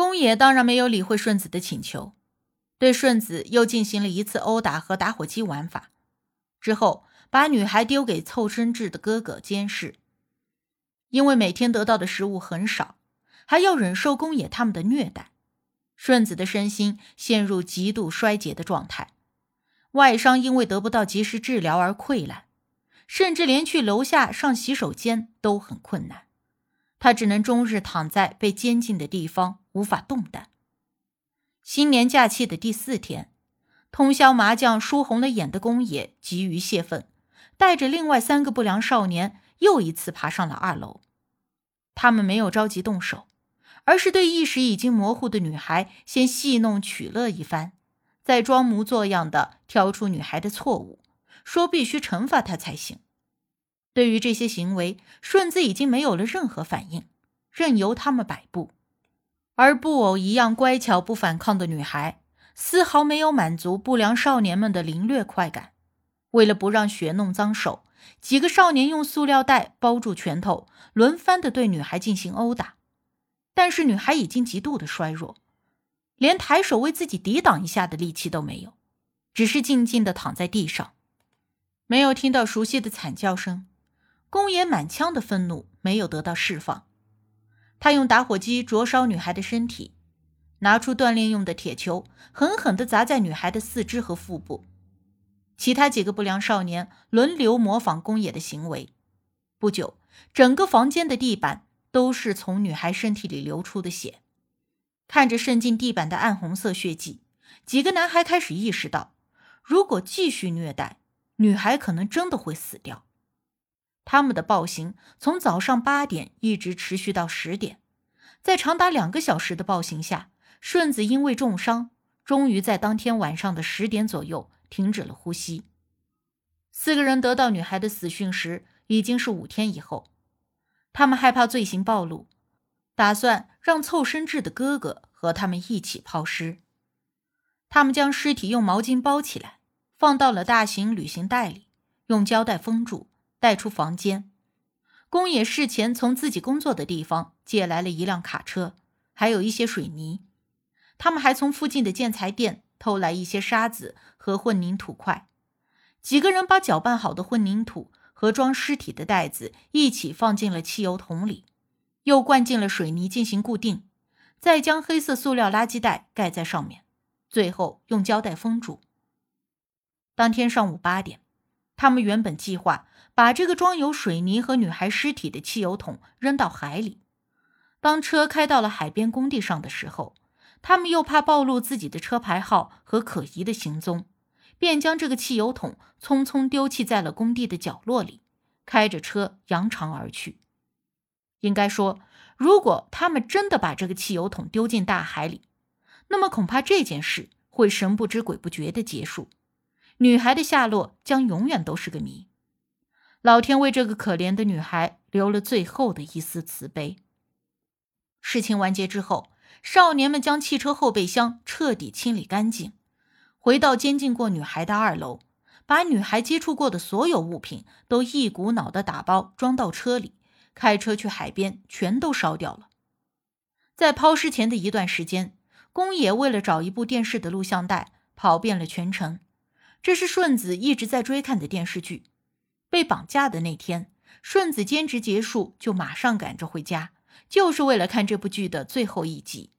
宫野当然没有理会顺子的请求，对顺子又进行了一次殴打和打火机玩法，之后把女孩丢给凑身智的哥哥监视。因为每天得到的食物很少，还要忍受宫野他们的虐待，顺子的身心陷入极度衰竭的状态，外伤因为得不到及时治疗而溃烂，甚至连去楼下上洗手间都很困难。他只能终日躺在被监禁的地方，无法动弹。新年假期的第四天，通宵麻将输红了眼的宫野急于泄愤，带着另外三个不良少年又一次爬上了二楼。他们没有着急动手，而是对意识已经模糊的女孩先戏弄取乐一番，再装模作样的挑出女孩的错误，说必须惩罚她才行。对于这些行为，顺子已经没有了任何反应，任由他们摆布。而布偶一样乖巧不反抗的女孩，丝毫没有满足不良少年们的凌虐快感。为了不让血弄脏手，几个少年用塑料袋包住拳头，轮番的对女孩进行殴打。但是女孩已经极度的衰弱，连抬手为自己抵挡一下的力气都没有，只是静静的躺在地上，没有听到熟悉的惨叫声。宫野满腔的愤怒没有得到释放，他用打火机灼烧女孩的身体，拿出锻炼用的铁球，狠狠地砸在女孩的四肢和腹部。其他几个不良少年轮流模仿宫野的行为。不久，整个房间的地板都是从女孩身体里流出的血。看着渗进地板的暗红色血迹，几个男孩开始意识到，如果继续虐待女孩，可能真的会死掉。他们的暴行从早上八点一直持续到十点，在长达两个小时的暴行下，顺子因为重伤，终于在当天晚上的十点左右停止了呼吸。四个人得到女孩的死讯时，已经是五天以后。他们害怕罪行暴露，打算让凑生智的哥哥和他们一起抛尸。他们将尸体用毛巾包起来，放到了大型旅行袋里，用胶带封住。带出房间，宫野事前从自己工作的地方借来了一辆卡车，还有一些水泥。他们还从附近的建材店偷来一些沙子和混凝土块。几个人把搅拌好的混凝土和装尸体的袋子一起放进了汽油桶里，又灌进了水泥进行固定，再将黑色塑料垃圾袋盖在上面，最后用胶带封住。当天上午八点。他们原本计划把这个装有水泥和女孩尸体的汽油桶扔到海里。当车开到了海边工地上的时候，他们又怕暴露自己的车牌号和可疑的行踪，便将这个汽油桶匆匆丢弃在了工地的角落里，开着车扬长而去。应该说，如果他们真的把这个汽油桶丢进大海里，那么恐怕这件事会神不知鬼不觉的结束。女孩的下落将永远都是个谜。老天为这个可怜的女孩留了最后的一丝慈悲。事情完结之后，少年们将汽车后备箱彻底清理干净，回到监禁过女孩的二楼，把女孩接触过的所有物品都一股脑的打包装到车里，开车去海边，全都烧掉了。在抛尸前的一段时间，宫野为了找一部电视的录像带，跑遍了全城。这是顺子一直在追看的电视剧。被绑架的那天，顺子兼职结束就马上赶着回家，就是为了看这部剧的最后一集。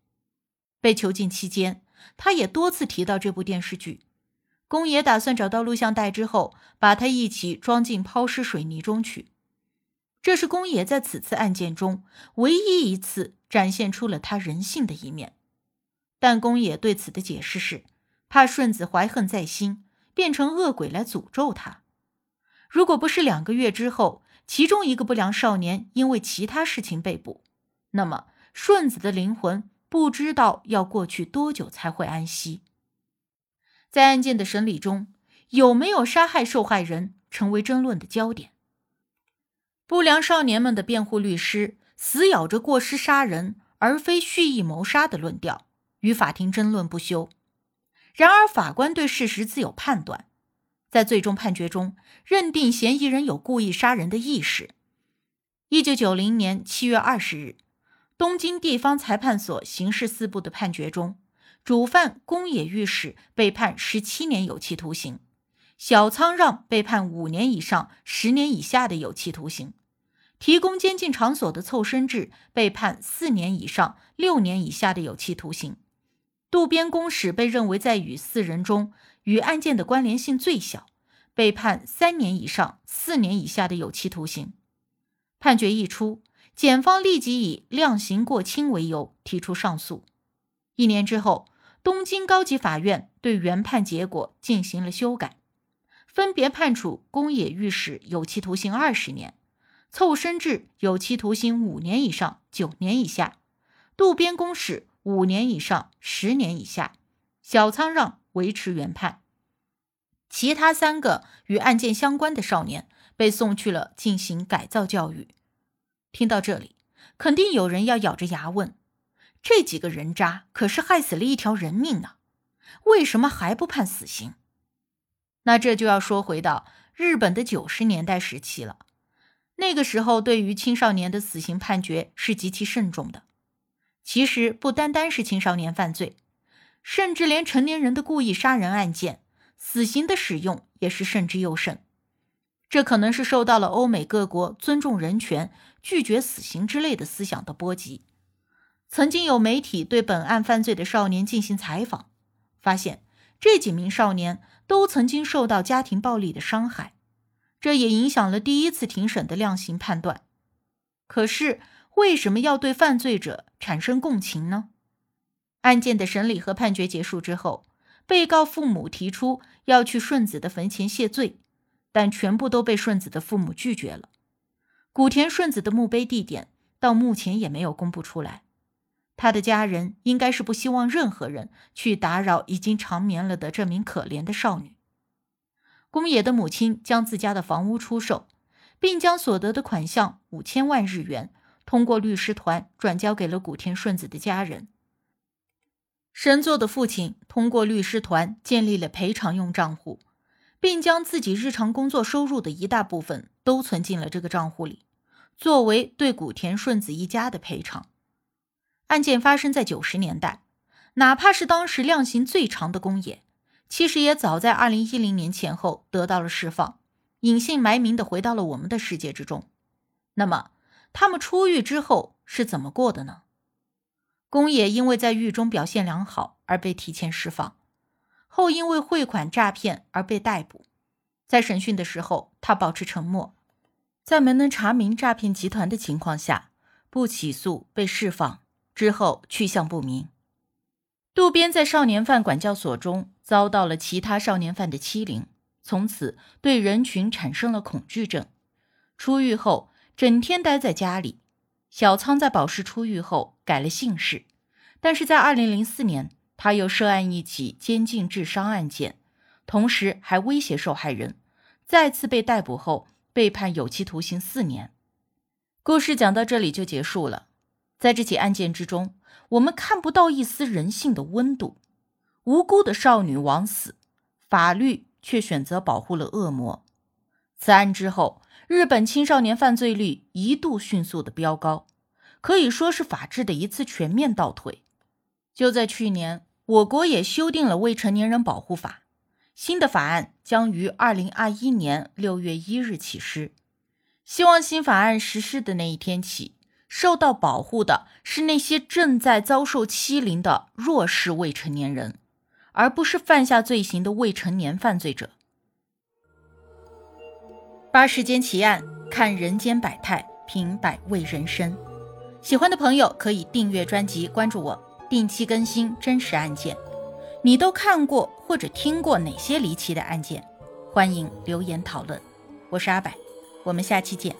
被囚禁期间，他也多次提到这部电视剧。宫野打算找到录像带之后，把它一起装进抛尸水泥中去。这是宫野在此次案件中唯一一次展现出了他人性的一面。但宫野对此的解释是，怕顺子怀恨在心。变成恶鬼来诅咒他。如果不是两个月之后，其中一个不良少年因为其他事情被捕，那么顺子的灵魂不知道要过去多久才会安息。在案件的审理中，有没有杀害受害人成为争论的焦点。不良少年们的辩护律师死咬着过失杀人而非蓄意谋杀的论调，与法庭争论不休。然而，法官对事实自有判断，在最终判决中认定嫌疑人有故意杀人的意识。一九九零年七月二十日，东京地方裁判所刑事四部的判决中，主犯宫野御史被判十七年有期徒刑，小仓让被判五年以上十年以下的有期徒刑。提供监禁场所的凑身制被判四年以上六年以下的有期徒刑，渡边公使被认为在与四人中与案件的关联性最小，被判三年以上四年以下的有期徒刑。判决一出，检方立即以量刑过轻为由提出上诉。一年之后，东京高级法院对原判结果进行了修改，分别判处宫野御史有期徒刑二十年。凑身制有期徒刑五年以上九年以下，渡边公使五年以上十年以下，小仓让维持原判。其他三个与案件相关的少年被送去了进行改造教育。听到这里，肯定有人要咬着牙问：这几个人渣可是害死了一条人命呢，为什么还不判死刑？那这就要说回到日本的九十年代时期了。那个时候，对于青少年的死刑判决是极其慎重的。其实不单单是青少年犯罪，甚至连成年人的故意杀人案件，死刑的使用也是慎之又慎。这可能是受到了欧美各国尊重人权、拒绝死刑之类的思想的波及。曾经有媒体对本案犯罪的少年进行采访，发现这几名少年都曾经受到家庭暴力的伤害。这也影响了第一次庭审的量刑判断。可是，为什么要对犯罪者产生共情呢？案件的审理和判决结束之后，被告父母提出要去顺子的坟前谢罪，但全部都被顺子的父母拒绝了。古田顺子的墓碑地点到目前也没有公布出来。他的家人应该是不希望任何人去打扰已经长眠了的这名可怜的少女。宫野的母亲将自家的房屋出售，并将所得的款项五千万日元通过律师团转交给了古田顺子的家人。神作的父亲通过律师团建立了赔偿用账户，并将自己日常工作收入的一大部分都存进了这个账户里，作为对古田顺子一家的赔偿。案件发生在九十年代，哪怕是当时量刑最长的宫野。其实也早在二零一零年前后得到了释放，隐姓埋名的回到了我们的世界之中。那么他们出狱之后是怎么过的呢？宫野因为在狱中表现良好而被提前释放，后因为汇款诈骗而被逮捕。在审讯的时候，他保持沉默，在没能查明诈骗集团的情况下，不起诉被释放之后去向不明。渡边在少年犯管教所中遭到了其他少年犯的欺凌，从此对人群产生了恐惧症。出狱后，整天待在家里。小仓在保释出狱后改了姓氏，但是在2004年，他又涉案一起监禁致伤案件，同时还威胁受害人，再次被逮捕后被判有期徒刑四年。故事讲到这里就结束了。在这起案件之中。我们看不到一丝人性的温度，无辜的少女枉死，法律却选择保护了恶魔。此案之后，日本青少年犯罪率一度迅速的飙高，可以说是法治的一次全面倒退。就在去年，我国也修订了未成年人保护法，新的法案将于二零二一年六月一日起施。希望新法案实施的那一天起。受到保护的是那些正在遭受欺凌的弱势未成年人，而不是犯下罪行的未成年犯罪者。八世间奇案，看人间百态，品百味人生。喜欢的朋友可以订阅专辑，关注我，定期更新真实案件。你都看过或者听过哪些离奇的案件？欢迎留言讨论。我是阿柏，我们下期见。